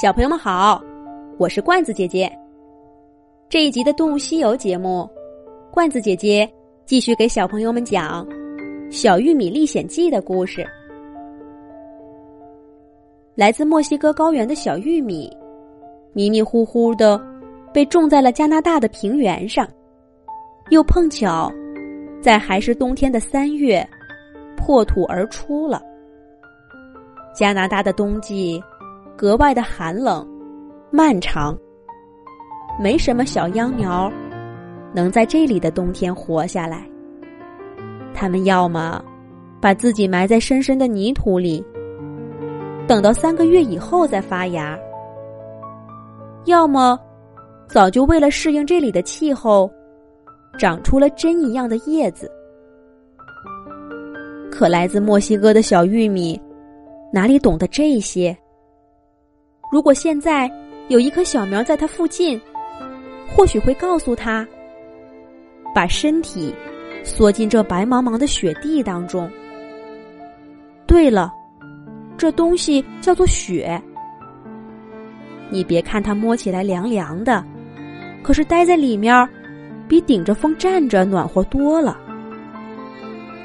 小朋友们好，我是罐子姐姐。这一集的《动物西游》节目，罐子姐姐继续给小朋友们讲《小玉米历险记》的故事。来自墨西哥高原的小玉米，迷迷糊糊的被种在了加拿大的平原上，又碰巧在还是冬天的三月破土而出了。加拿大的冬季。格外的寒冷、漫长，没什么小秧苗能在这里的冬天活下来。它们要么把自己埋在深深的泥土里，等到三个月以后再发芽；要么早就为了适应这里的气候，长出了针一样的叶子。可来自墨西哥的小玉米哪里懂得这些？如果现在有一棵小苗在它附近，或许会告诉他：把身体缩进这白茫茫的雪地当中。对了，这东西叫做雪。你别看它摸起来凉凉的，可是待在里面，比顶着风站着暖和多了。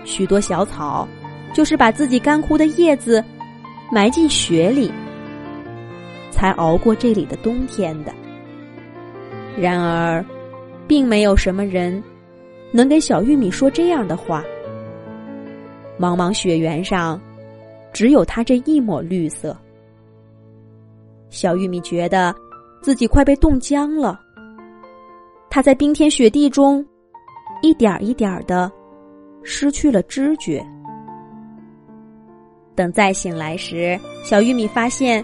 许多小草就是把自己干枯的叶子埋进雪里。才熬过这里的冬天的。然而，并没有什么人能给小玉米说这样的话。茫茫雪原上，只有它这一抹绿色。小玉米觉得自己快被冻僵了。它在冰天雪地中，一点一点的失去了知觉。等再醒来时，小玉米发现。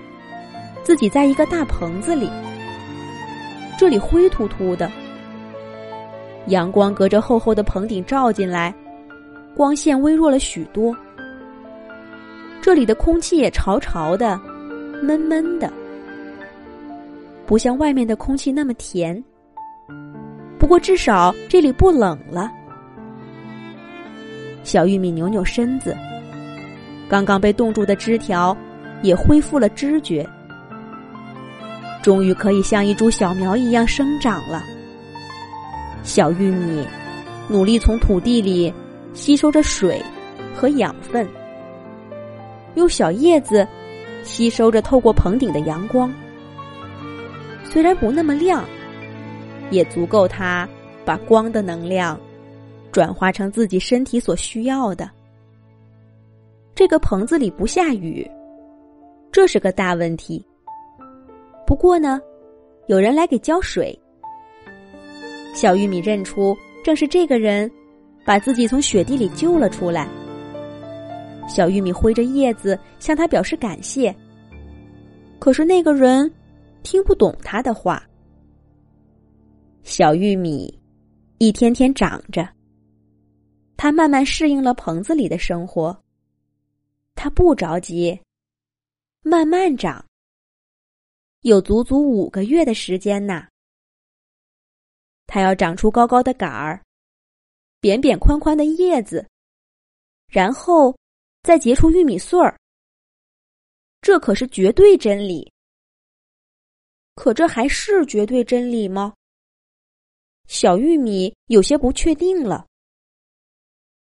自己在一个大棚子里，这里灰秃秃的，阳光隔着厚厚的棚顶照进来，光线微弱了许多。这里的空气也潮潮的，闷闷的，不像外面的空气那么甜。不过至少这里不冷了。小玉米扭扭身子，刚刚被冻住的枝条也恢复了知觉。终于可以像一株小苗一样生长了。小玉米努力从土地里吸收着水和养分，用小叶子吸收着透过棚顶的阳光。虽然不那么亮，也足够它把光的能量转化成自己身体所需要的。这个棚子里不下雨，这是个大问题。不过呢，有人来给浇水。小玉米认出，正是这个人，把自己从雪地里救了出来。小玉米挥着叶子向他表示感谢。可是那个人听不懂他的话。小玉米一天天长着，他慢慢适应了棚子里的生活。他不着急，慢慢长。有足足五个月的时间呢。它要长出高高的杆儿，扁扁宽宽的叶子，然后再结出玉米穗儿。这可是绝对真理。可这还是绝对真理吗？小玉米有些不确定了。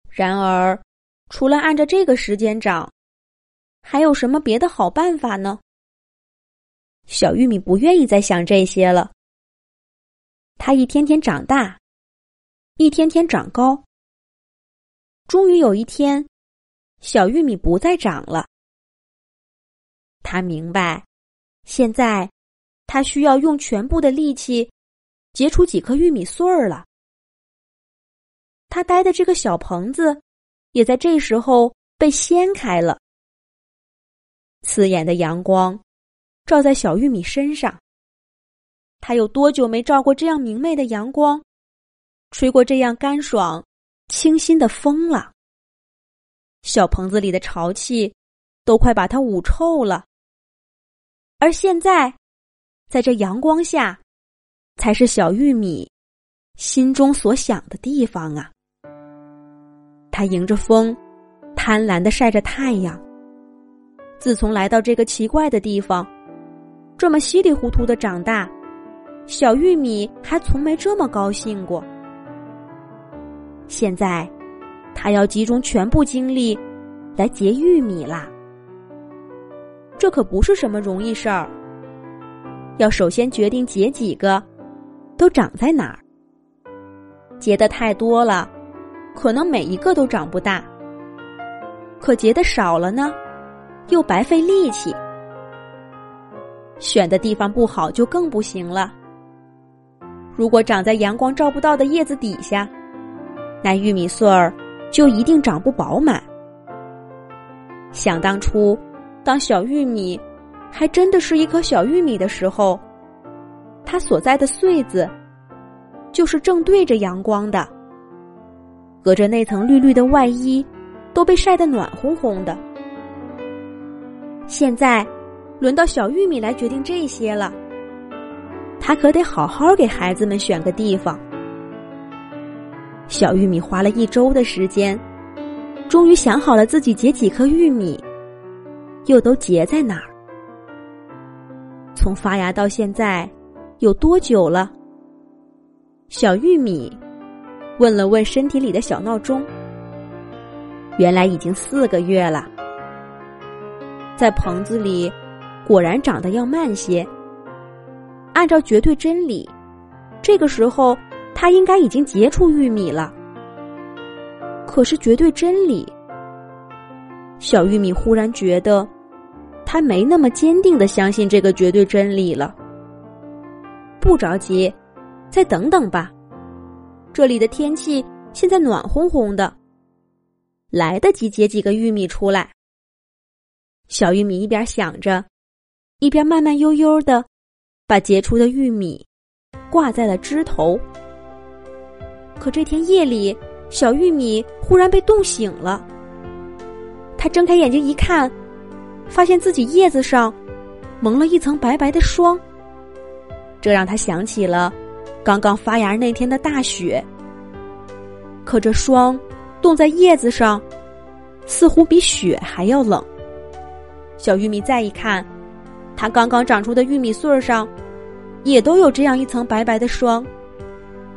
然而，除了按照这个时间长，还有什么别的好办法呢？小玉米不愿意再想这些了。它一天天长大，一天天长高。终于有一天，小玉米不再长了。他明白，现在他需要用全部的力气结出几颗玉米穗儿了。他待的这个小棚子也在这时候被掀开了，刺眼的阳光。照在小玉米身上，他有多久没照过这样明媚的阳光，吹过这样干爽、清新的风了？小棚子里的潮气都快把它捂臭了。而现在，在这阳光下，才是小玉米心中所想的地方啊！他迎着风，贪婪的晒着太阳。自从来到这个奇怪的地方。这么稀里糊涂的长大，小玉米还从没这么高兴过。现在，他要集中全部精力来结玉米啦。这可不是什么容易事儿。要首先决定结几个，都长在哪儿。结的太多了，可能每一个都长不大；可结的少了呢，又白费力气。选的地方不好，就更不行了。如果长在阳光照不到的叶子底下，那玉米穗儿就一定长不饱满。想当初，当小玉米还真的是一颗小玉米的时候，它所在的穗子就是正对着阳光的，隔着那层绿绿的外衣，都被晒得暖烘烘的。现在。轮到小玉米来决定这些了，他可得好好给孩子们选个地方。小玉米花了一周的时间，终于想好了自己结几颗玉米，又都结在哪儿。从发芽到现在，有多久了？小玉米问了问身体里的小闹钟，原来已经四个月了，在棚子里。果然长得要慢些。按照绝对真理，这个时候他应该已经结出玉米了。可是绝对真理，小玉米忽然觉得，他没那么坚定的相信这个绝对真理了。不着急，再等等吧。这里的天气现在暖烘烘的，来得及结几个玉米出来。小玉米一边想着。一边慢慢悠悠的把结出的玉米挂在了枝头。可这天夜里，小玉米忽然被冻醒了。他睁开眼睛一看，发现自己叶子上蒙了一层白白的霜。这让他想起了刚刚发芽那天的大雪。可这霜冻在叶子上，似乎比雪还要冷。小玉米再一看。它刚刚长出的玉米穗儿上，也都有这样一层白白的霜，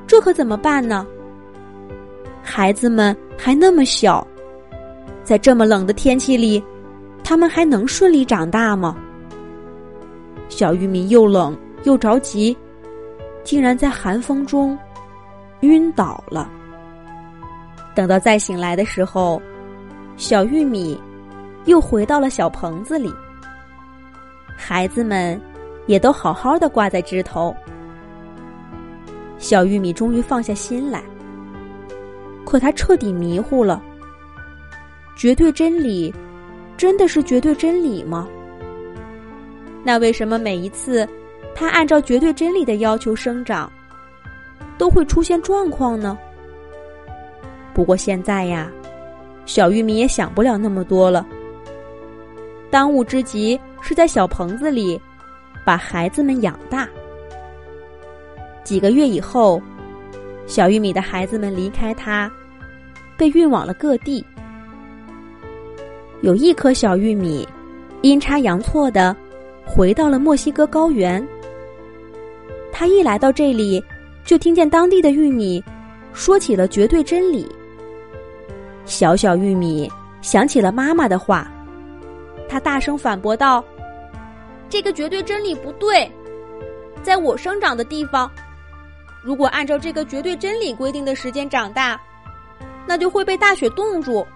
这可怎么办呢？孩子们还那么小，在这么冷的天气里，他们还能顺利长大吗？小玉米又冷又着急，竟然在寒风中晕倒了。等到再醒来的时候，小玉米又回到了小棚子里。孩子们也都好好的挂在枝头。小玉米终于放下心来，可他彻底迷糊了。绝对真理，真的是绝对真理吗？那为什么每一次他按照绝对真理的要求生长，都会出现状况呢？不过现在呀，小玉米也想不了那么多了。当务之急。是在小棚子里把孩子们养大。几个月以后，小玉米的孩子们离开它，被运往了各地。有一颗小玉米，阴差阳错的回到了墨西哥高原。他一来到这里，就听见当地的玉米说起了绝对真理。小小玉米想起了妈妈的话。他大声反驳道：“这个绝对真理不对，在我生长的地方，如果按照这个绝对真理规定的时间长大，那就会被大雪冻住，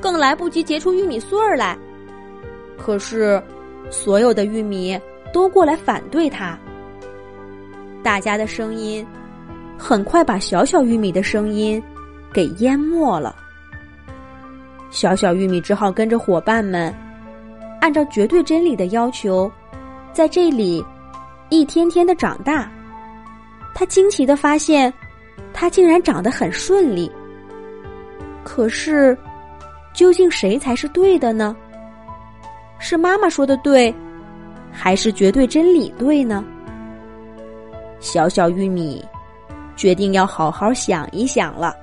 更来不及结出玉米穗儿来。可是，所有的玉米都过来反对他。大家的声音很快把小小玉米的声音给淹没了。”小小玉米只好跟着伙伴们，按照绝对真理的要求，在这里一天天的长大。他惊奇的发现，他竟然长得很顺利。可是，究竟谁才是对的呢？是妈妈说的对，还是绝对真理对呢？小小玉米决定要好好想一想了。